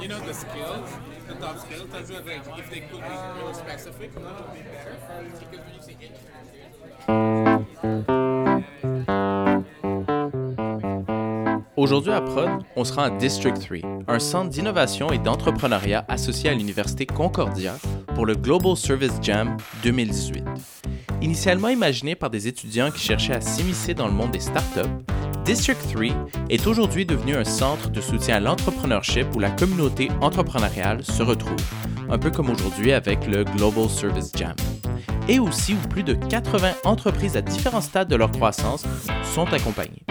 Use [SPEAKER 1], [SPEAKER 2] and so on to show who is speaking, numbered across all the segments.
[SPEAKER 1] you know the skills, the top skills. If they could be specific. Because when you say
[SPEAKER 2] Aujourd'hui à Prod, on sera à District 3, un centre d'innovation et d'entrepreneuriat associé à l'Université Concordia pour le Global Service Jam 2018. Initialement imaginé par des étudiants qui cherchaient à s'immiscer dans le monde des startups, District 3 est aujourd'hui devenu un centre de soutien à l'entrepreneurship où la communauté entrepreneuriale se retrouve, un peu comme aujourd'hui avec le Global Service Jam. Et aussi où plus de 80 entreprises à différents stades de leur croissance sont accompagnées.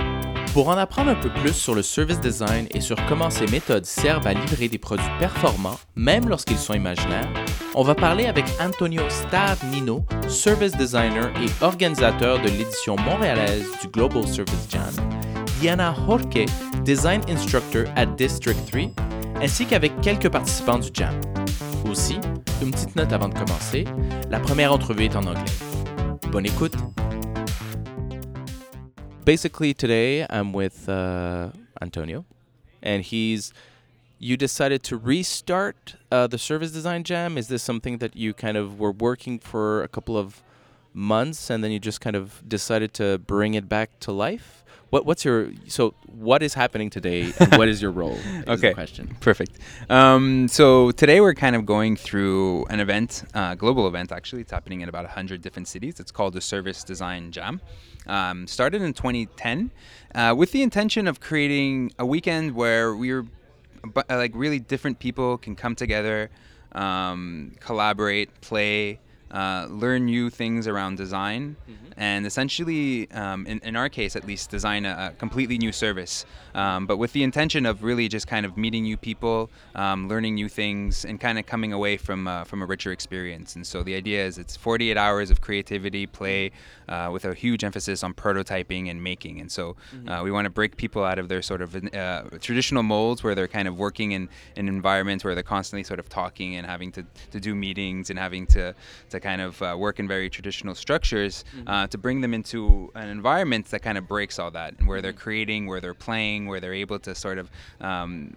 [SPEAKER 2] Pour en apprendre un peu plus sur le service design et sur comment ces méthodes servent à livrer des produits performants, même lorsqu'ils sont imaginaires, on va parler avec Antonio Stavnino, service designer et organisateur de l'édition montréalaise du Global Service Jam, Diana Jorge, design instructor at District 3, ainsi qu'avec quelques participants du Jam. Aussi, une petite note avant de commencer, la première entrevue est en anglais. Bonne écoute! basically today I'm with uh, Antonio, and he's. You decided to restart uh, the service design jam. Is this something that you kind of were working for a couple of months, and then you just kind of decided to bring it back to life? What, what's your so what is happening today and what is your role
[SPEAKER 3] okay.
[SPEAKER 2] question.
[SPEAKER 3] Perfect. Um, so today we're kind of going through an event uh, global event actually. It's happening in about 100 different cities. It's called the service design jam. Um, started in 2010 uh, with the intention of creating a weekend where we're like really different people can come together um, collaborate play uh, learn new things around design, mm-hmm. and essentially, um, in, in our case at least, design a, a completely new service. Um, but with the intention of really just kind of meeting new people, um, learning new things, and kind of coming away from uh, from a richer experience. And so the idea is it's 48 hours of creativity, play, uh, with a huge emphasis on prototyping and making. And so mm-hmm. Uh, we want to break people out of their sort of uh, traditional molds where they're kind of working in an environment where they're constantly sort of talking and having to, to do meetings and having to, to kind of uh, work in very traditional structures mm-hmm. uh, to bring them into an environment that kind of breaks all that and where they're mm-hmm. creating, where they're playing, where they're able to sort of um,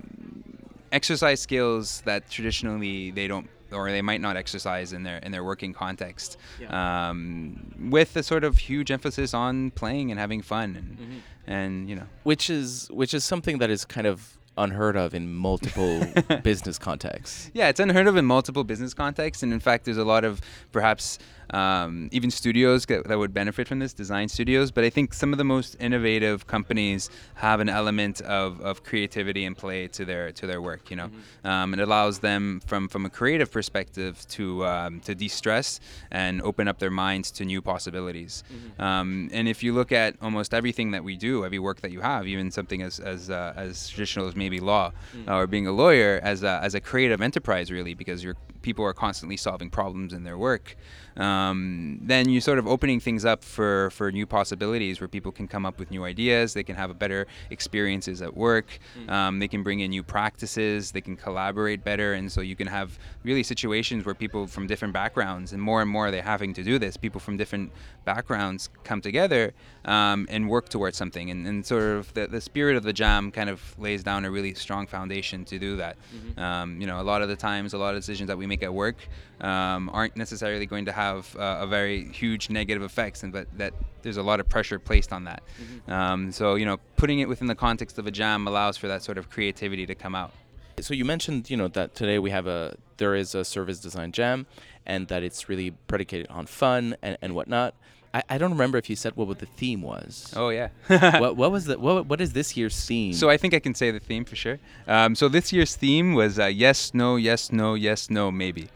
[SPEAKER 3] exercise skills that traditionally they don't or they might not exercise in their in their working context, yeah. um, with a sort of huge emphasis on playing and having fun, and, mm-hmm. and you know,
[SPEAKER 2] which is which is something that is kind of unheard of in multiple business contexts.
[SPEAKER 3] Yeah, it's unheard of in multiple business contexts, and in fact, there's a lot of perhaps um, even studios that, that would benefit from this, design studios. But I think some of the most innovative companies have an element of, of creativity and play to their to their work. You know, mm-hmm. um, it allows them from from a creative perspective to um, to de-stress and open up their minds to new possibilities. Mm-hmm. Um, and if you look at almost everything that we do, every work that you have, even something as as uh, as traditional as maybe law mm-hmm. or being a lawyer, as a, as a creative enterprise, really, because your people are constantly solving problems in their work um, then you're sort of opening things up for, for new possibilities where people can come up with new ideas, they can have a better experiences at work, mm. um, they can bring in new practices, they can collaborate better, and so you can have really situations where people from different backgrounds, and more and more they're having to do this, people from different backgrounds come together um, and work towards something, and, and sort of the, the spirit of the jam kind of lays down a really strong foundation to do that. Mm-hmm. Um, you know, a lot of the times, a lot of decisions that we make at work um, aren't necessarily going to have uh, a very huge negative effects, and but that there's a lot of pressure placed on that. Mm-hmm. Um, so you know, putting it within the context of a jam allows for that sort of creativity to come out.
[SPEAKER 2] So you mentioned, you know, that today we have a there is a service design jam, and that it's really predicated on fun and, and whatnot. I, I don't remember if you said what the theme was.
[SPEAKER 3] Oh yeah.
[SPEAKER 2] what, what was the what, what is this year's theme?
[SPEAKER 3] So I think I can say the theme for sure. Um, so this year's theme was uh, yes, no, yes, no, yes, no, maybe.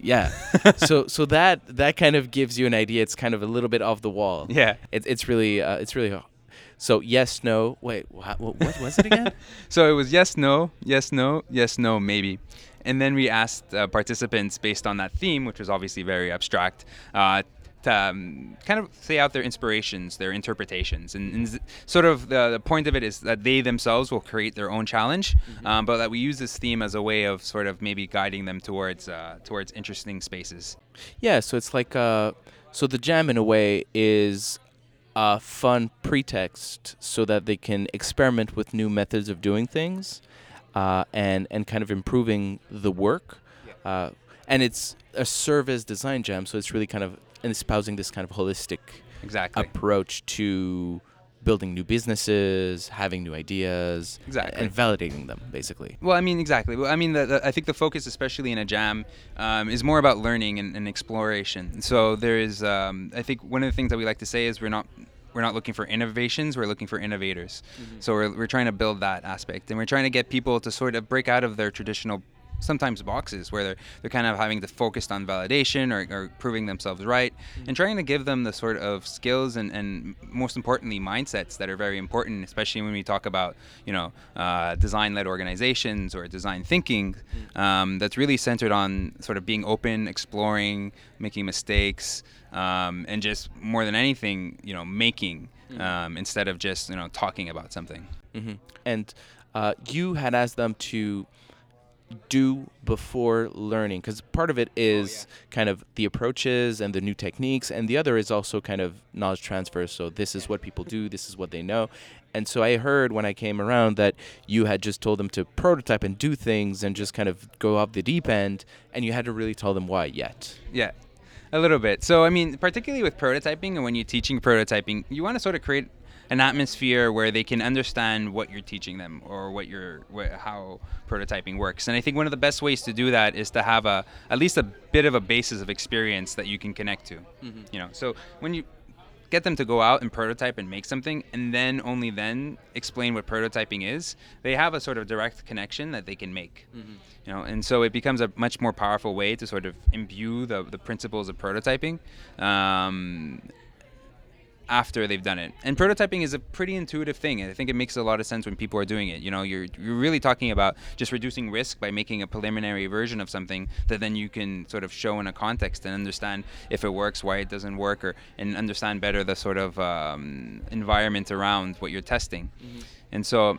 [SPEAKER 2] Yeah. so so that that kind of gives you an idea. It's kind of a little bit off the wall.
[SPEAKER 3] Yeah.
[SPEAKER 2] It, it's really uh, it's really. So yes, no. Wait, what, what was it again?
[SPEAKER 3] so it was yes, no, yes, no, yes, no, maybe. And then we asked uh, participants based on that theme, which was obviously very abstract, uh, to um, kind of say out their inspirations, their interpretations, and, and sort of the, the, point of it is that they themselves will create their own challenge, mm-hmm. um, but that we use this theme as a way of sort of maybe guiding them towards uh, towards interesting spaces.
[SPEAKER 2] Yeah, so it's like uh, so the jam in a way is a fun pretext so that they can experiment with new methods of doing things. Uh, and and kind of improving the work. Uh, and it's a service design jam, so it's really kind of espousing this kind of holistic
[SPEAKER 3] Exactly.
[SPEAKER 2] approach to building new businesses, having new ideas,
[SPEAKER 3] Exactly.
[SPEAKER 2] and validating them, basically.
[SPEAKER 3] Well, I mean, exactly. Well, I mean, the, the, I think the focus, especially in a jam, um, is more about learning and, and exploration. So there is, um, I think, one of the things that we like to say is we're not. We're not looking for innovations. We're looking for innovators. Mm-hmm. So we're, we're trying to build that aspect, and we're trying to get people to sort of break out of their traditional, sometimes boxes where they're they're kind of having to focus on validation or, or proving themselves right, and trying to give them the sort of skills and, and most importantly mindsets that are very important, especially when we talk about you know uh, design-led organizations or design thinking. Um, that's really centered on sort of being open, exploring, making mistakes, um, and just more than anything, you know, making um, instead of just you know talking about something.
[SPEAKER 2] hmm And uh, you had asked them to do before learning because part of it oh, is kind of the approaches and the new techniques and the other is also kind of knowledge transfer. So this is what people do this is what they know. And so i heard when i came around that you had just told them to prototype and do things and just kind of go off the deep end and you had to really tell them why yet.
[SPEAKER 3] Yeah, a little bit. So, I mean, particularly with prototyping and when you're teaching prototyping, you want to sort of create an atmosphere where they can understand what you're teaching them or what you're wh- how prototyping works. And I think one of the best ways to do that is to have a at least a bit of a basis of experience that you can connect to. You know, so when you get them to go out and prototype and make something and then only then explain what prototyping is they have a sort of direct connection that they can make you know and so it becomes a much more powerful way to sort of imbue the, the principles of prototyping um, after they've done it. And prototyping is a pretty intuitive thing. I think it makes a lot of sense when people are doing it. You know you're, you're really talking about just reducing risk by making a preliminary version of something that then you can sort of show in a context and understand if it works why it doesn't work or and understand better the sort of um, environment around what you're testing. And so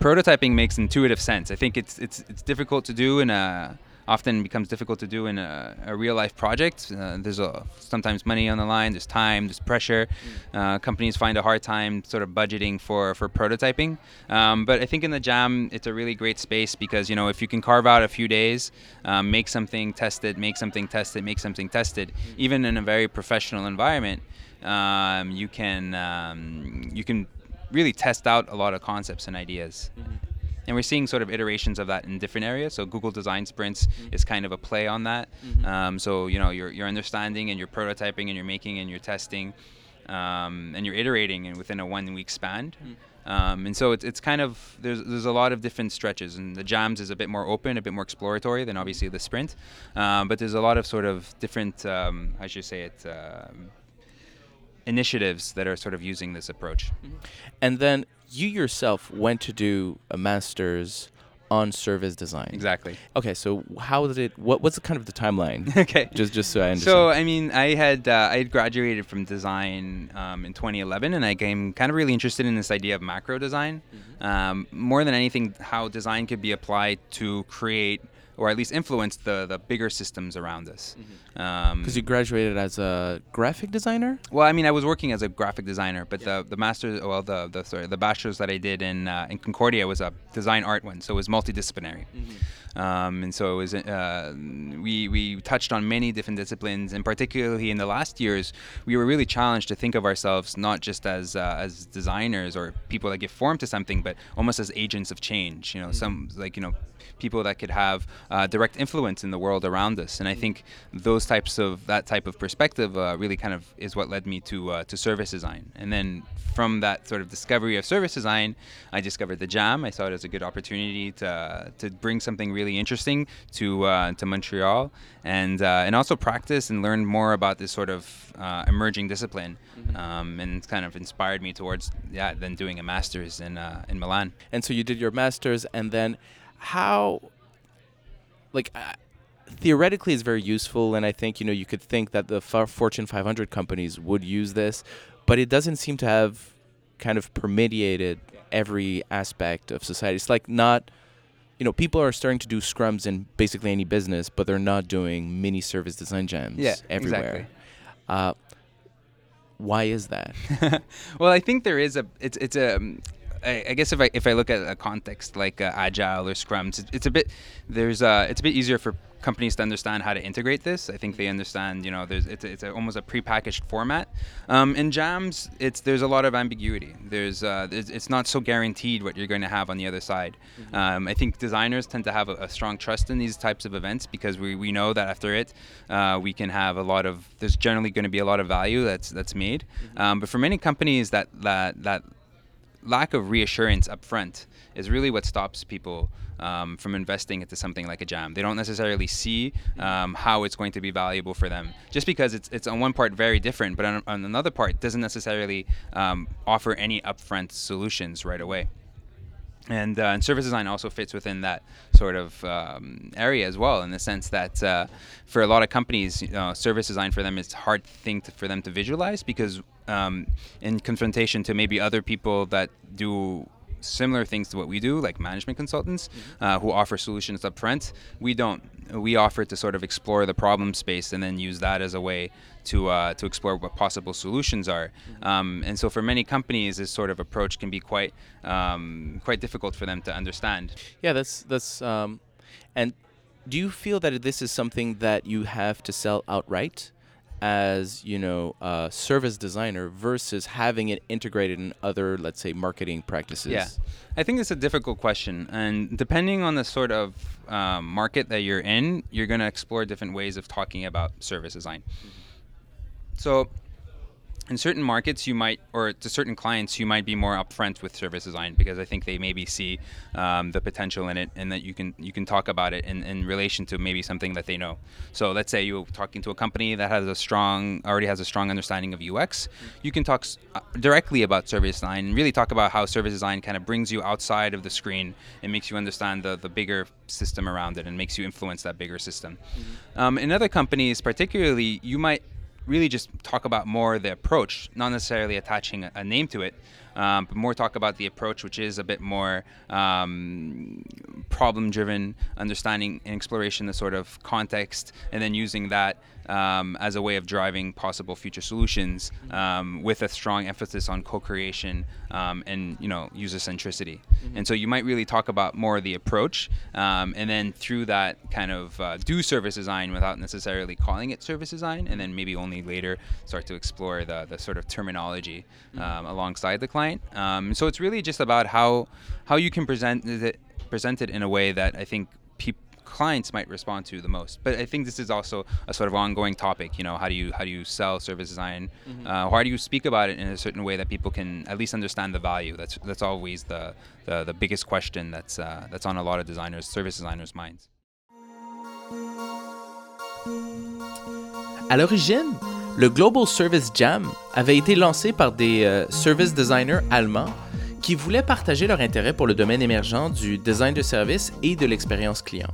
[SPEAKER 3] prototyping makes intuitive sense. I think it's it's it's difficult to do in a often becomes difficult to do in a, a real life project. Uh, there's a, sometimes money on the line. There's time. There's pressure. Uh, companies find a hard time sort of budgeting for for prototyping. Um, but I think in the Jam, it's a really great space because you know if you can carve out a few days, um, make something, test it, make something, test it, make something, test it, even in a very professional environment, um, you can um, you can really test out a lot of concepts and ideas. And we're seeing sort of iterations of that in different areas. So Google Design Sprints is kind of a play on that. Um, so you know you're, you're understanding and you're prototyping and you're making and you're testing um, and you're iterating and within a one week span. Um, and so it's, it's kind of there's there's a lot of different stretches and the jams is a bit more open, a bit more exploratory than obviously the sprint. Um, but there's a lot of sort of different um, I should say it um, initiatives that are sort of using this approach.
[SPEAKER 2] and then you yourself went to do a master's on service design
[SPEAKER 3] Exactly.
[SPEAKER 2] okay so how did it what what's kind of the timeline
[SPEAKER 3] okay.
[SPEAKER 2] just just so i understand
[SPEAKER 3] So I mean, I had uh, I had graduated from design um, in 2011, and I became kind of really interested in this idea of macro design. Um, more than anything, how design could be applied to create or at least influence the the bigger systems around us. Um,
[SPEAKER 2] Because you graduated as a graphic designer.
[SPEAKER 3] well, I mean, I was working as a graphic designer, but the the master's, well, the the sorry, the bachelor's that I did in uh, in Concordia was a design art one, so it was multidisciplinary. Um, and so it was uh, we we touched on many different disciplines, and particularly in the last years, we were really challenged to think of ourselves not just as uh, as designers or people that give form to something, but almost as agents of change. You know, some like you know people that could have uh, direct influence in the world around us. And I think those types of that type of perspective uh, really kind of is what led me to uh, to service design. And then from that sort of discovery of service design, I discovered the Jam. I saw it as a good opportunity to to bring something really interesting to uh, to Montreal and uh, and also practice and learn more about this sort of uh, emerging discipline. Um, and it's kind of inspired me towards yeah then doing a master's in uh, in Milan.
[SPEAKER 2] And so you did your master's, and then how, like, uh, theoretically, it's very useful. And I think you know you could think that the Fortune 500 companies would use this, but it doesn't seem to have kind of permeated every aspect of society. It's like not. You know, people are starting to do scrums in basically any business, but they're not doing mini service design jams
[SPEAKER 3] Yeah,
[SPEAKER 2] everywhere.
[SPEAKER 3] exactly.
[SPEAKER 2] Uh, why is that?
[SPEAKER 3] well, I think there is a it's it's a um, I, I guess if I if I look at a context like uh, agile or Scrum, it's, it's a bit there's uh, it's a bit easier for companies to understand how to integrate this. I think they understand, you know, there's it's, it's a, almost a prepackaged format. Um, in Jams, it's there's a lot of ambiguity. There's, uh, there's it's not so guaranteed what you're going to have on the other side. Mm-hmm. Um, I think designers tend to have a, a, strong trust in these types of events because we, we know that after it, uh, we can have a lot of there's generally going to be a lot of value that's that's made. Mm-hmm. Um, but for many companies, that that that lack of reassurance up front is really what stops people um, from investing into something like a jam. They don't necessarily see um, how it's going to be valuable for them, just because it's, it's on one part very different, but on, on another part doesn't necessarily um, offer any upfront solutions right away. And, uh, and, service design also fits within that sort of um, area as well, in the sense that uh, for a lot of companies, you know, service design for them is a hard thing to, for them to visualize because um, in confrontation to maybe other people that do similar things to what we do, like management consultants mm-hmm. uh, who offer solutions up front. We don't. We offer to sort of explore the problem space and then use that as a way to uh, to explore what possible solutions are. Mm-hmm. Um, and so, for many companies, this sort of approach can be quite um, quite difficult for them to understand.
[SPEAKER 2] Yeah, that's that's. Um, and do you feel that this is something that you have to sell outright? As you know a service designer versus having it integrated in other let's say marketing practices?
[SPEAKER 3] Yeah. I think it's a difficult question and depending on the sort of um, market that you're in you're going to explore different ways of talking about service design. Mm-hmm. so in certain markets you might or to certain clients you might be more upfront with service design because i think they maybe see um, the potential in it and that you can you can talk about it in, in relation to maybe something that they know. So let's say you're talking to a company that has a strong already has a strong understanding of ux you can talk uh, directly about service design and really talk about how service design kind of brings you outside of the screen and makes you understand the, the bigger system around it and makes you influence that bigger system. Mm-hmm. um, in other companies particularly you might really just talk about more the approach, not necessarily attaching a, name to it, um, but more talk about the approach, which is a bit more um, problem driven, understanding and exploration, the sort of context, and then using that um, as a way of driving possible future solutions um, with a strong emphasis on co-creation um, and you know user centricity. Mm-hmm. And so you might really talk about more of the approach, um, and then through that kind of uh, do service design without necessarily calling it service design, and then maybe only later start to explore the, the sort of terminology mm-hmm. Um, alongside the client. Um, so it's really just about how how you can present it present it in a way that I think clients might respond to the most. But I think this is also a sort of ongoing topic. You know, how do you how do you sell service design? Mm-hmm. Uh, how do you speak about it in a certain way that people can at least understand the value? That's that's always the the, the biggest question that's uh, that's on a lot of designers, service designers' minds.
[SPEAKER 2] À l'origine, le Global Service Jam avait été lancé par des euh, service designers allemands qui voulaient partager leur intérêt pour le domaine émergent du design de service et de l'expérience client.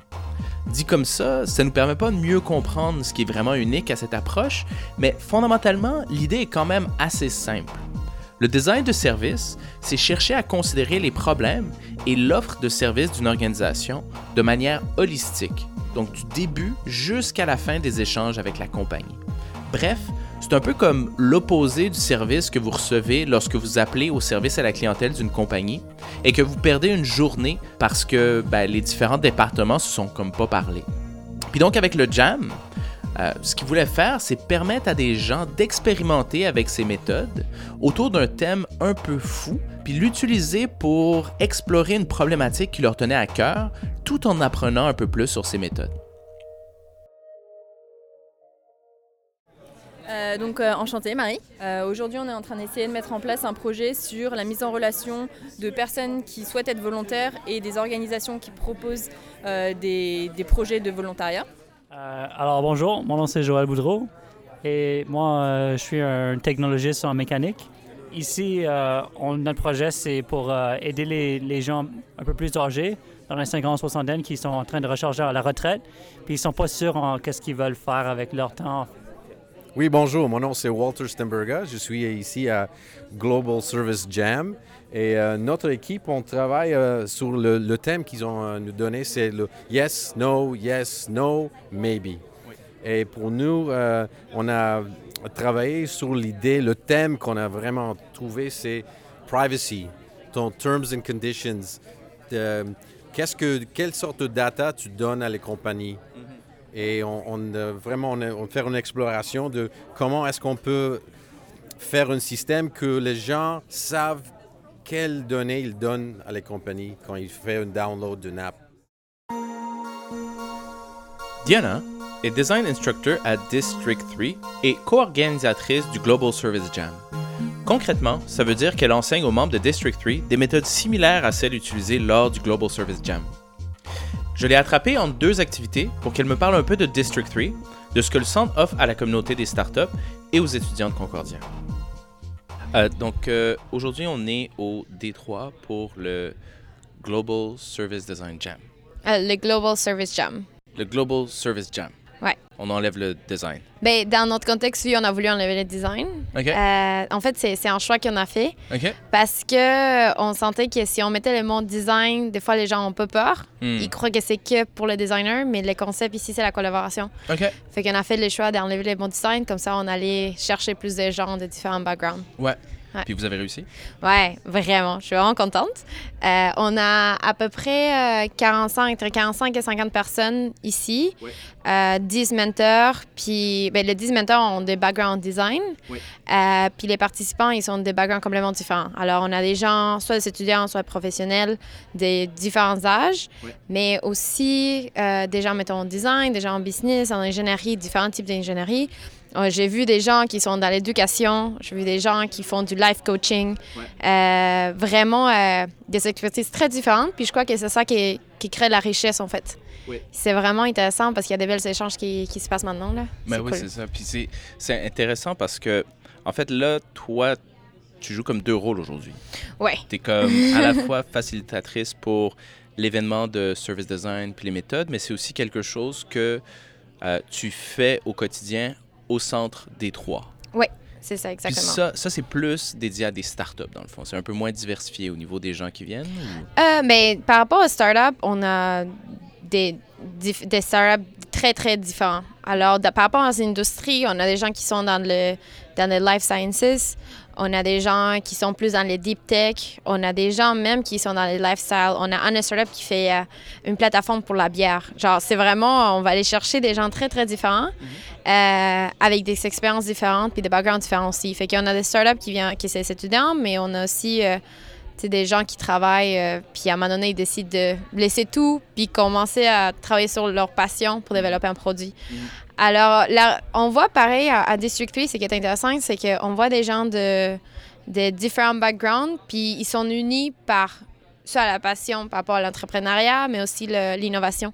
[SPEAKER 2] Dit comme ça, ça ne nous permet pas de mieux comprendre ce qui est vraiment unique à cette approche, mais fondamentalement, l'idée est quand même assez simple. Le design de service, c'est chercher à considérer les problèmes et l'offre de service d'une organisation de manière holistique, donc du début jusqu'à la fin des échanges avec la compagnie. Bref, c'est un peu comme l'opposé du service que vous recevez lorsque vous appelez au service à la clientèle d'une compagnie et que vous perdez une journée parce que ben, les différents départements se sont comme pas parlé. Puis donc avec le Jam, euh, ce qu'il voulait faire, c'est permettre à des gens d'expérimenter avec ces méthodes autour d'un thème un peu fou, puis l'utiliser pour explorer une problématique qui leur tenait à cœur, tout en apprenant un peu plus sur ces méthodes.
[SPEAKER 4] Euh, donc euh, enchantée Marie. Euh, aujourd'hui on est en train d'essayer de mettre en place un projet sur la mise en relation de personnes qui souhaitent être volontaires et des organisations qui proposent des, projets de volontariat.
[SPEAKER 5] alors bonjour, mon nom c'est Joël Boudreau et moi je suis un technologiste en mécanique. Ici, notre projet c'est pour aider les, gens un peu plus âgés dans les 50 soixantaine qui sont en train de recharger à la retraite, puis ils sont pas sûrs en qu'est-ce qu'ils veulent faire avec leur temps
[SPEAKER 6] oui, bonjour. Mon nom c'est Walter Stemberga. Je suis ici à Global Service Jam. Et euh, notre équipe, on travaille euh, sur le, thème qu'ils ont euh, nous donné, c'est le yes, no, yes, no, maybe. Et pour nous, on a travaillé sur l'idée, le thème qu'on a vraiment trouvé, c'est privacy. ton terms and conditions. Qu'est-ce que, quelle sorte de data tu donnes à les compagnies? Et on, on, euh, vraiment, on, une exploration de comment est-ce qu'on peut faire un système que les gens savent quelles données ils donnent à les compagnies quand ils font un download d'une app.
[SPEAKER 2] Diana est design instructor à District 3 et co-organisatrice du Global Service Jam. Concrètement, ça veut dire qu'elle enseigne aux membres de District 3 des méthodes similaires à celles utilisées lors du Global Service Jam. Je l'ai attrapée en deux activités pour qu'elle me parle un peu de District 3, de ce que le centre offre à la communauté des startups et aux étudiants de Concordia. Euh, donc, euh, aujourd'hui, on est au D3 pour le Global Service Design Jam.
[SPEAKER 7] Euh, le Global Service Jam.
[SPEAKER 2] Le Global Service Jam.
[SPEAKER 7] Ouais.
[SPEAKER 2] On enlève le design.
[SPEAKER 7] Ben, dans notre contexte, oui, on a voulu enlever le design. Euh, en fait, c'est un choix qu'on a fait parce que on sentait que si on mettait le mot design, des fois les gens ont peu peur.
[SPEAKER 2] Hmm.
[SPEAKER 7] Ils croient que c'est que pour le designer, mais le concept ici, c'est la collaboration.
[SPEAKER 2] OK.
[SPEAKER 7] Fait qu'on a fait le choix d'enlever le mot design, comme ça on allait chercher plus de gens de différents backgrounds.
[SPEAKER 2] Ouais.
[SPEAKER 7] Ouais.
[SPEAKER 2] Puis vous avez réussi?
[SPEAKER 7] Ouais, vraiment. Je suis vraiment contente. Euh, on a à peu près euh, 45, entre 45 et 50 personnes ici. Euh, 10 mentors. Puis ben, les 10 mentors ont des backgrounds design. Euh, puis les participants, ils sont des backgrounds complètement différents. Alors, on a des gens, soit des étudiants, soit professionnels, des différents âges, mais aussi euh, des gens, mettons, en design, des gens en business, en ingénierie, différents types d'ingénierie. J'ai vu des gens qui sont dans l'éducation, j'ai vu des gens qui font du life coaching, Euh, vraiment euh, des expertises très différentes. Puis je crois que c'est ça qui, qui crée la richesse en fait.
[SPEAKER 2] Oui.
[SPEAKER 7] C'est vraiment intéressant parce qu'il y a des belles échanges qui, qui se passent maintenant. Là.
[SPEAKER 2] Ben
[SPEAKER 7] C'est
[SPEAKER 2] oui,
[SPEAKER 7] cool.
[SPEAKER 2] c'est ça. Puis c'est- c'est intéressant parce que, en fait, là, toi, tu joues comme deux rôles aujourd'hui.
[SPEAKER 7] Ouais.
[SPEAKER 2] Tu es comme à la fois facilitatrice pour l'événement de service design puis les méthodes, mais c'est aussi quelque chose que euh, tu fais au quotidien au centre des trois.
[SPEAKER 7] C'est ça,
[SPEAKER 2] Puis
[SPEAKER 7] exactement.
[SPEAKER 2] ça, ça c'est plus dédié à des startups, dans le fond. C'est un peu moins diversifié au niveau des gens qui viennent. ou-
[SPEAKER 7] Euh, mais par rapport aux startups, on a des, startups très, très différents. Alors, de- par rapport aux industries, on a des gens qui sont dans le dans les life sciences, on a des gens qui sont plus dans les deep tech, on a des gens même qui sont dans les lifestyle. On a un startup qui fait euh, une plateforme pour la bière. Genre, c'est vraiment, on va aller chercher des gens très, très différents, euh, avec des expériences différentes puis des backgrounds différents aussi. Fait qu'on a des startups qui viennent, qui sont étudiants, mais on a aussi euh, des gens qui travaillent, puis à un moment donné, ils décident de laisser tout, puis commencer à travailler sur leur passion pour développer un produit. Alors, là, on voit pareil à, à District 3, ce qui est intéressant, c'est qu'on voit des gens de, de différents backgrounds, puis ils sont unis par soit la passion par rapport à l'entrepreneuriat, mais aussi l'innovation.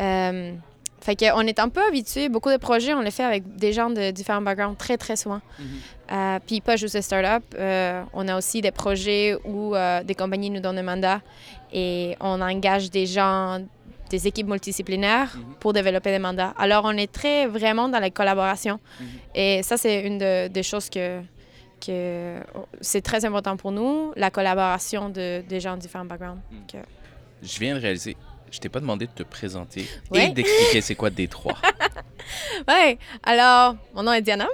[SPEAKER 7] Euh, fait qu'on est un peu habitué, beaucoup de projets, on les fait avec des gens de différents backgrounds très, très souvent. Euh, puis pas juste des startups, euh, on a aussi des projets où euh, des compagnies nous donnent un mandat et on engage des gens, des équipes multidisciplinaires pour développer des mandats. Alors on est très vraiment dans la collaboration et ça c'est une de- des choses que, que c'est très important pour nous, la collaboration de, des gens de différents backgrounds. Que-
[SPEAKER 2] Je viens de réaliser, je t'ai pas demandé de te présenter
[SPEAKER 7] Ouais.
[SPEAKER 2] et d'expliquer c'est quoi D3.
[SPEAKER 7] Ouais, alors, mon nom est Diana.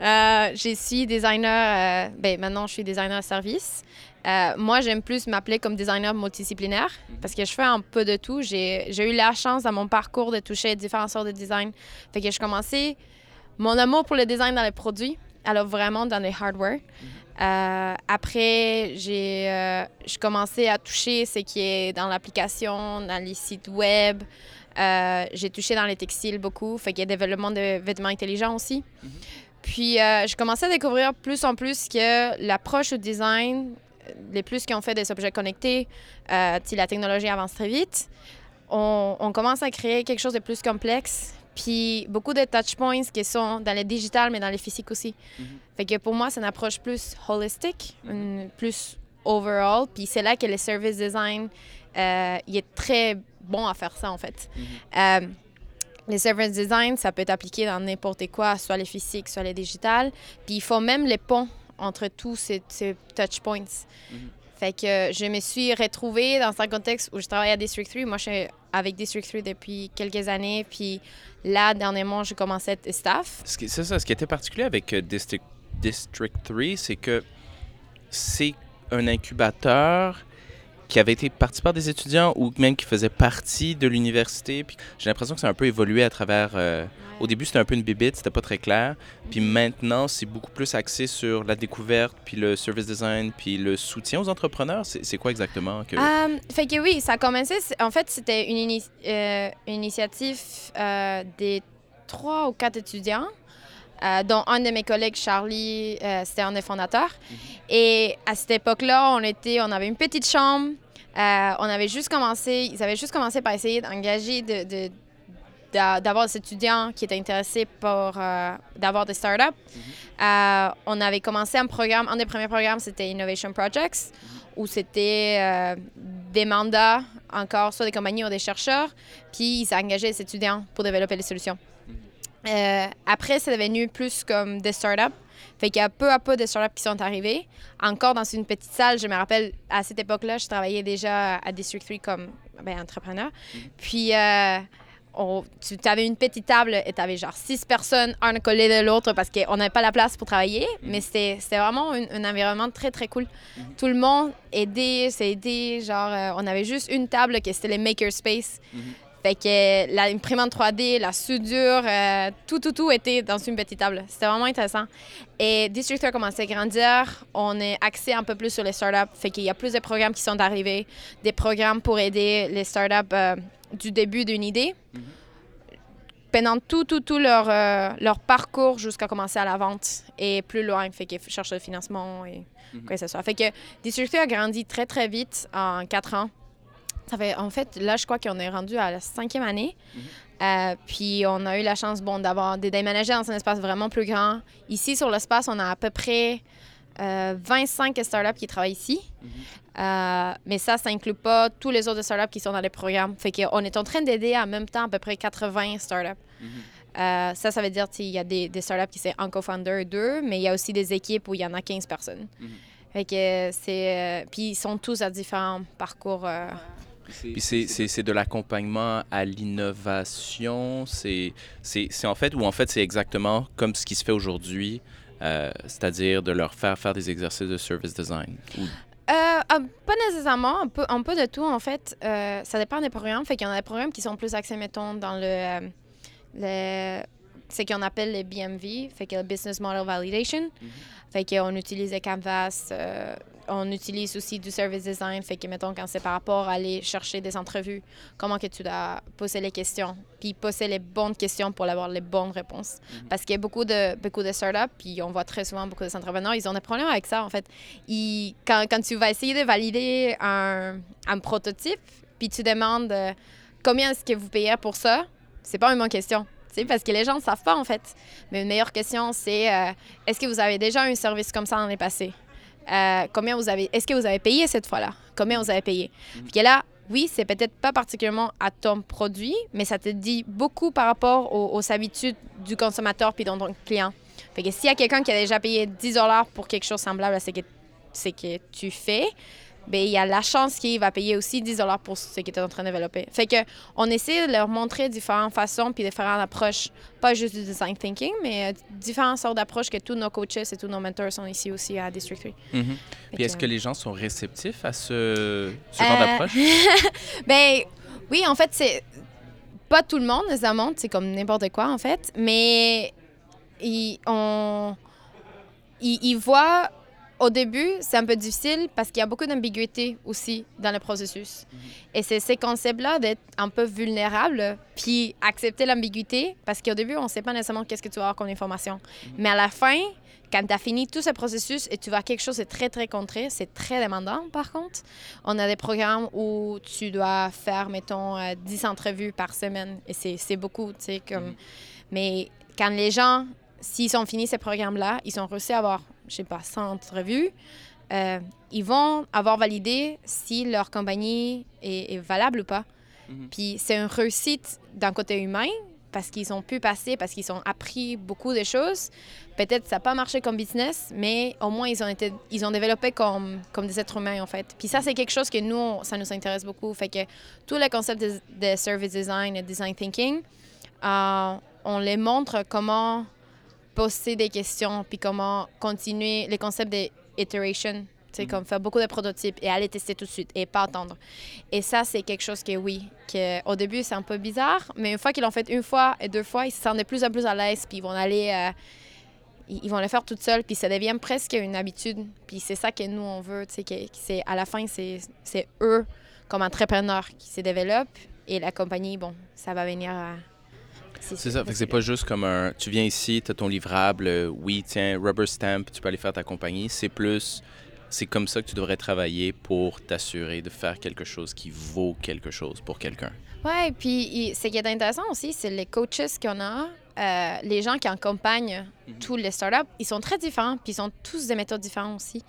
[SPEAKER 7] Euh, je suis designer, euh, ben maintenant je suis designer service. Euh, moi, j'aime plus m'appeler comme designer multidisciplinaire parce que je fais un peu de tout. J'ai eu la chance dans mon parcours de toucher différentes sortes de design. Fait que je commençais mon amour pour le design dans les produits, alors vraiment dans les hardware. Euh, après, j'ai euh, commencé à toucher ce qui est dans l'application, dans les sites web. Euh, j'ai touché dans les textiles beaucoup, fait qu'il y a développement de vêtements intelligents aussi. Puis, euh, je commençais à découvrir plus en plus que l'approche au design, les plus qui ont fait des objets connectés, euh, si la technologie avance très vite, on, on commence à créer quelque chose de plus complexe. Puis, beaucoup de touch points qui sont dans le digital, mais dans les physiques aussi. Fait que pour moi, c'est une approche plus holistique, une- plus overall. Puis, c'est là que le service design, euh, il est très bon à faire ça, en fait. Euh, les service design, ça peut être appliqué dans n'importe quoi, soit les physiques, soit les digitales. Puis il faut même les ponts entre tous ces, ces touch points. Fait que je me suis retrouvée dans un contexte où je travaille à District 3. Moi, je suis avec District 3 depuis quelques années. Puis là, dernièrement, j'ai commencé à être staff.
[SPEAKER 2] Ce qui- C'est ça, ce qui était particulier avec euh, District, District 3, c'est que c'est un incubateur qui avait été parti par des étudiants ou même qui faisait partie de l'université. Puis j'ai l'impression que ça a un peu évolué à travers. euh, Au début, c'était un peu une bibite, c'était pas très clair. Puis maintenant, c'est beaucoup plus axé sur la découverte, puis le service design, puis le soutien aux entrepreneurs. C'est quoi exactement que.
[SPEAKER 7] Euh, fait que oui, ça a commencé. En fait, c'était une, ini- euh, une initiative euh, des trois ou quatre étudiants, euh, dont un de mes collègues, Charlie, euh, c'était un des fondateurs. Et à cette époque-là, on était, on avait une petite chambre. euh, on avait juste commencé, ils avaient juste commencé par essayer d'engager de, de- d'a- d'avoir des étudiants qui étaient intéressés pour euh, d'avoir des startups. Euh, on avait commencé un programme, un des premiers programmes, c'était Innovation Projects, où c'était des mandats encore soit des compagnies ou des chercheurs, puis ils engageaient les étudiants pour développer les solutions. Euh, après, c'est devenu plus comme des startups. Fait qu'il y a peu à peu de startups qui sont arrivés. Encore dans une petite salle, je me rappelle, à cette époque-là, je travaillais déjà à District 3 comme ben, entrepreneur. Puis, euh, on- tu avais une petite table et tu avais genre six personnes, un collé de l'autre parce qu'on n'avait pas la place pour travailler. Mais c'était vraiment un, un environnement très, très cool. Tout le monde aidait, s'est aidé. Genre, euh, on avait juste une table qui c'était les makerspace. Fait que l'imprimante 3D, la soudure, euh, tout, tout, tout était dans une petite table. C'était vraiment intéressant. Et District a commencé à grandir. On est axé un peu plus sur les startups. Fait qu'il y a plus de programmes qui sont arrivés, des programmes pour aider les startups euh, du début d'une idée. Pendant tout, tout, tout leur, euh, leur parcours jusqu'à commencer à la vente et plus loin. Fait qu'ils cherchent le financement et quoi que ce soit. Fait que District a grandi très, très vite en quatre ans. Ça fait, en fait, là, je crois qu'on est rendu à la cinquième année. Euh, puis on a eu la chance bon, d'avoir des déménagers dans un espace vraiment plus grand. Ici, sur l'espace, on a à peu près euh, 25 startups qui travaillent ici. Euh, mais ça, ça inclut pas tous les autres startups qui sont dans les programmes. Fait qu'on est en train d'aider en même temps à peu près 80 startups. Euh, ça, ça veut dire qu'il y a des, des startups qui c'est un co-founder, deux, mais il y a aussi des équipes où il y en a 15 personnes. Fait que c'est... euh, puis ils sont tous à différents parcours. euh,
[SPEAKER 2] Puis c'est- c'est c'est de l'accompagnement à l'innovation. C'est c'est- c'est en fait, ou en fait, c'est exactement comme ce qui se fait aujourd'hui, euh, c'est-à-dire de leur faire faire des exercices de service design. Ou-
[SPEAKER 7] Euh, euh, pas nécessairement, un peu, un peu de tout en fait. Euh, ça dépend des programmes. Fait qu'il y en a des programmes qui sont plus axés, mettons, dans le, euh, le ce qu'on appelle les BMV, fait que le Business Model Validation. Fait qu'on utilise les Canvas, euh, on utilise aussi du service design, fait que mettons quand c'est par rapport à aller chercher des entrevues, comment que tu dois poser les questions, puis poser les bonnes questions pour avoir les bonnes réponses. Parce qu'il y a beaucoup de, beaucoup de startups, puis on voit très souvent beaucoup de entrepreneurs, ils ont des problèmes avec ça en fait. Ils- quand, quand tu vas essayer de valider un, un prototype, puis tu demandes euh, combien est-ce que vous payez pour ça, c'est pas une bonne question. Parce que les gens ne savent pas, en fait. Mais une meilleure question, c'est euh, est-ce que vous avez déjà un service comme ça dans les passés? Euh, combien vous avez, est-ce que vous avez payé cette fois-là? Combien vous avez payé? Puis que là, oui, c'est peut-être pas particulièrement à ton produit, mais ça te dit beaucoup par rapport aux, aux habitudes du consommateur puis de ton client. Fait que s'il y a quelqu'un qui a déjà payé 10 pour quelque chose semblable à ce que, ce que tu fais, ben il y a la chance qu'il va payer aussi 10 pour ce tu es en train de développer. Fait que on essaie de leur montrer différentes façons puis différentes approches, pas juste du design thinking, mais euh, différentes sortes d'approches que tous nos coaches et tous nos mentors sont ici aussi à District 3.
[SPEAKER 2] Mhm.
[SPEAKER 7] Fait
[SPEAKER 2] Puis est-ce
[SPEAKER 7] que-
[SPEAKER 2] que les gens sont réceptifs à ce, ce genre
[SPEAKER 7] Euh,
[SPEAKER 2] d'approche?
[SPEAKER 7] Ben oui, en fait, c'est pas tout le monde nécessairement, c'est comme n'importe quoi en fait, mais ils, on, ils, ils voient au début, c'est un peu difficile parce qu'il y a beaucoup d'ambiguïté aussi dans le processus. Et c'est ces concepts-là d'être un peu vulnérable, puis accepter l'ambiguïté, parce qu'au début, on ne sait pas nécessairement qu'est-ce que tu vas avoir comme information. Mais à la fin, quand tu as fini tout ce processus et tu vois quelque chose de très, très concret, c'est très demandant par contre. On a des programmes où tu dois faire, mettons, euh, 10 entrevues par semaine. Et c'est beaucoup, tu sais. Comme... Mais quand les gens, s'ils ont fini ces programmes-là, ils ont réussi à avoir, je sais pas, 100 entrevues, euh, ils vont avoir validé si leur compagnie est, est valable ou pas.
[SPEAKER 2] Mhm.
[SPEAKER 7] Puis c'est une réussite d'un côté humain parce qu'ils ont pu passer, parce qu'ils ont appris beaucoup de choses. Peut-être ça n'a pas marché comme business, mais au moins ils ont, été, ils ont développé comme, comme des êtres humains en fait. Puis ça, c'est quelque chose que nous, ça nous intéresse beaucoup. Fait que tous les concepts de, de service design et design thinking, euh, on les montre comment poser des questions, puis comment continuer les concepts d'iteration. Tu sais, comme faire beaucoup de prototypes et aller tester tout de suite et pas attendre. Et ça, c'est quelque chose que oui, que au début, c'est un peu bizarre, mais une fois qu'ils l'ont fait une fois et deux fois, ils se sentent de plus en plus à l'aise, puis ils vont aller. euh, ils vont le faire tout seuls, puis ça devient presque une habitude. Puis c'est ça que nous, on veut, tu sais, que, que c'est, à la fin, c'est, c'est eux, comme entrepreneurs, qui se développent, et la compagnie, bon, ça va venir à...
[SPEAKER 2] C'est ça, fait que c'est pas juste comme un. Tu viens ici, tu as ton livrable, euh, oui, tiens, rubber stamp, tu peux aller faire ta compagnie. C'est plus. C'est comme ça que tu devrais travailler pour t'assurer de faire quelque chose qui vaut quelque chose pour quelqu'un.
[SPEAKER 7] Ouais, puis ce qui est intéressant aussi, c'est les coaches qu'on a, euh, les gens qui accompagnent tous les startups, ils sont très différents, puis ils ont tous des méthodes différentes aussi.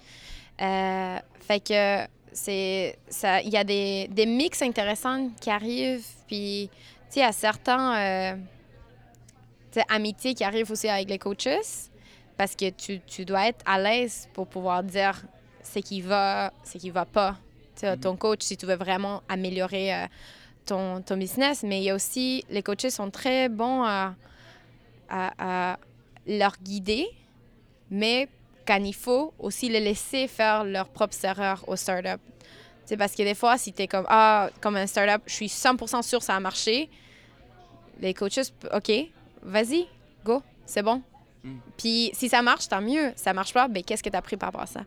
[SPEAKER 7] Euh, fait que c'est ça, il y a des, des mix intéressants qui arrivent, puis tu sais, a certains euh, amitiés qui arrivent aussi avec les coaches, parce que tu, tu dois être à l'aise pour pouvoir dire ce qui va, ce qui va pas. Sais, Ton coach, si tu veux vraiment améliorer euh, ton, ton business, mais il y a aussi, les coachs sont très bons à, à, à leur guider, mais quand il faut, aussi les laisser faire leurs propres erreurs aux startups. C'est parce que des fois, si tu es comme, ah, comme un startup, je suis 100% sûr que ça a marché, les coaches, OK, vas-y, go, c'est bon. Puis si ça marche, tant mieux. Ça marche pas, ben qu'est-ce que tu as pris par rapport à ça?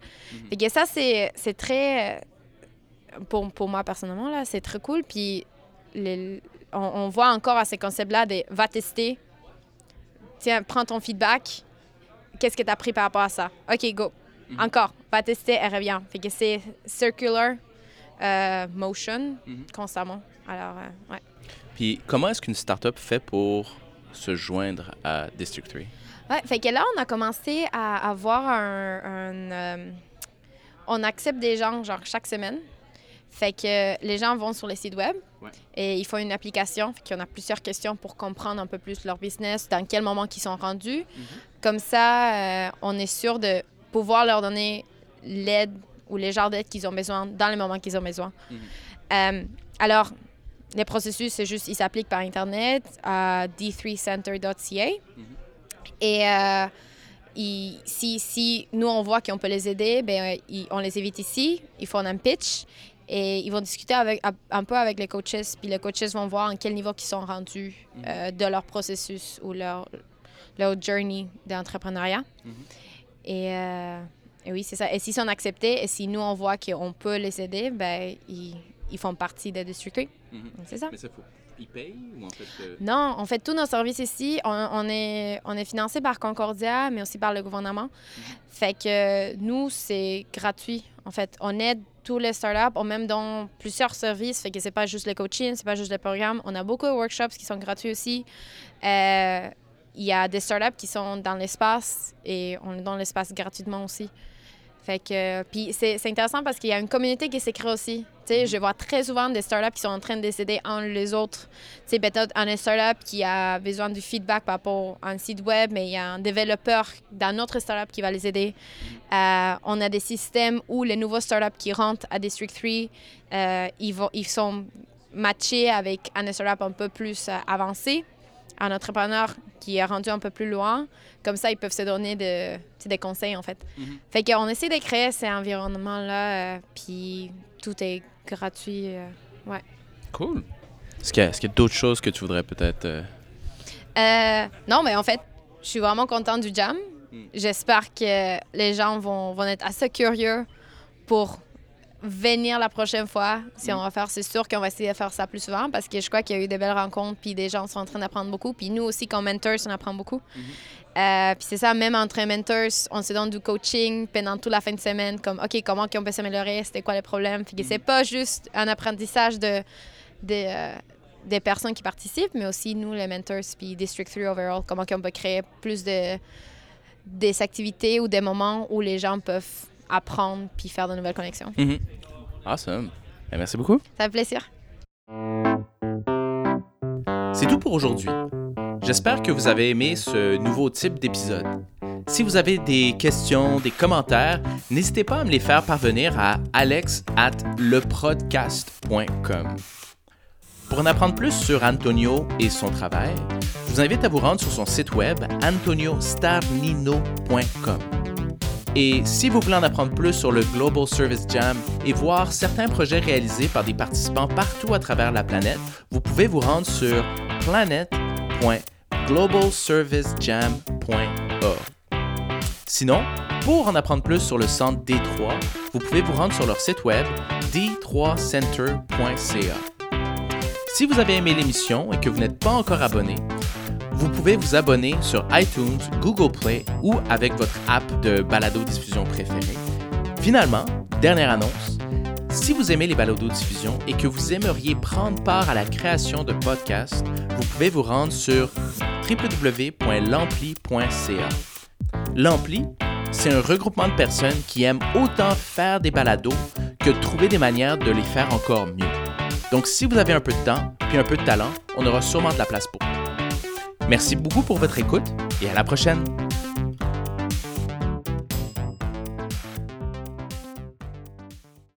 [SPEAKER 7] Fait que ça, c'est c'est très... euh, Pour, pour moi, personnellement, là, c'est très cool. Puis les- on, on voit encore à ces concepts-là de va tester, tiens, prends ton feedback, qu'est-ce que tu as pris par rapport à ça? OK, go. Encore, va tester et reviens. Fait que c'est circular euh, motion constamment. Alors, euh, ouais.
[SPEAKER 2] Puis comment est-ce qu'une startup fait pour se joindre à District 3?
[SPEAKER 7] Ouais, fait que là, on a commencé à avoir un. un, euh, on accepte des gens, genre, chaque semaine. Fait que les gens vont sur le site web
[SPEAKER 2] Ouais.
[SPEAKER 7] et ils font une application. Fait qu'on a plusieurs questions pour comprendre un peu plus leur business, dans quel moment ils sont rendus. Comme ça, euh, on est sûr de pouvoir leur donner l'aide ou les genres d'aide qu'ils ont besoin dans le moment qu'ils ont besoin. Euh, alors, les processus, c'est juste, ils s'appliquent par Internet à d3center.ca. Et euh, si, si nous, on voit qu'on peut les aider, ben, euh, on les évite ici, ils font un pitch et ils vont discuter avec, un- peu avec les coaches. Puis les coaches vont voir en quel niveau ils sont rendus euh, de leur processus ou leur, leur journey d'entrepreneuriat. Et, euh, et oui, c'est ça. Et s'ils sont acceptés et si nous, on voit qu'on peut les aider, ben, ils, ils font partie de District 3. Donc, C'est ça.
[SPEAKER 2] Mais ça faut. Ils payent ou en fait. euh,
[SPEAKER 7] Non, on fait tous nos services ici. On, on est, on est financé par Concordia, mais aussi par le gouvernement. Fait que nous, c'est gratuit. En fait, on aide tous les startups. On même dans plusieurs services. Fait que c'est pas juste le coaching, c'est pas juste le programme. On a beaucoup de workshops qui sont gratuits aussi. Euh, Il y a des startups qui sont dans l'espace et on est dans l'espace gratuitement aussi. Fait que, puis c'est intéressant parce qu'il y a une communauté qui s'écrit aussi. Je vois très souvent des startups qui sont en train de décider en les autres. Tu peut-être un startup qui a besoin du feedback par rapport à un site web, mais il y a un développeur d'un autre startup qui va les aider. Euh, on a des systèmes où les nouveaux startups qui rentrent à District 3, euh, ils, vont, ils sont matchés avec un startup un peu plus euh, avancé, un entrepreneur qui est rendu un peu plus loin. Comme ça, ils peuvent se donner de, des conseils, en fait. Fait qu'on essaie de créer cet environnement-là, euh, puis tout est gratuit. euh, ouais.
[SPEAKER 2] Cool. Est-ce qu'il y a, d'autres choses que tu voudrais peut-être. euh,
[SPEAKER 7] Euh, non, mais en fait, je suis vraiment contente du jam. J'espère que les gens vont, vont être assez curieux pour venir la prochaine fois. Si on va faire, c'est sûr qu'on va essayer de faire ça plus souvent parce que je crois qu'il y a eu des belles rencontres, puis des gens sont en train d'apprendre beaucoup. Puis nous aussi, comme mentors, on apprend beaucoup. Euh, puis c'est ça, même entre mentors, on se donne du coaching pendant toute la fin de semaine, comme OK, comment on peut s'améliorer, c'était quoi les problèmes. Fait que c'est pas juste un apprentissage de, de, euh, des personnes qui participent, mais aussi nous, les mentors, puis District 3 overall, comment on peut créer plus de des activités ou des moments où les gens peuvent apprendre puis faire de nouvelles connexions.
[SPEAKER 2] Mhm. Awesome. Ben, merci beaucoup.
[SPEAKER 7] Ça fait plaisir.
[SPEAKER 2] C'est tout pour aujourd'hui. J'espère que vous avez aimé ce nouveau type d'épisode. Si vous avez des questions, des commentaires, n'hésitez pas à me les faire parvenir à alex at leprodcast.com. Pour en apprendre plus sur Antonio et son travail, je vous invite à vous rendre sur son site web antoniostarnino.com. Et si vous voulez en apprendre plus sur le Global Service Jam et voir certains projets réalisés par des participants partout à travers la planète, vous pouvez vous rendre sur planet.globalservicejam.org. Sinon, pour en apprendre plus sur le centre D3, vous pouvez vous rendre sur leur site web d3center.ca. Si vous avez aimé l'émission et que vous n'êtes pas encore abonné, vous pouvez vous abonner sur iTunes, Google Play ou avec votre app de balado-diffusion préférée. Finalement, dernière annonce, si vous aimez les balados-diffusion et que vous aimeriez prendre part à la création de podcasts, vous pouvez vous rendre sur www.lampli.ca. L'ampli, c'est un regroupement de personnes qui aiment autant faire des balados que trouver des manières de les faire encore mieux. Donc si vous avez un peu de temps puis un peu de talent, on aura sûrement de la place pour. Merci beaucoup pour votre écoute et à la prochaine.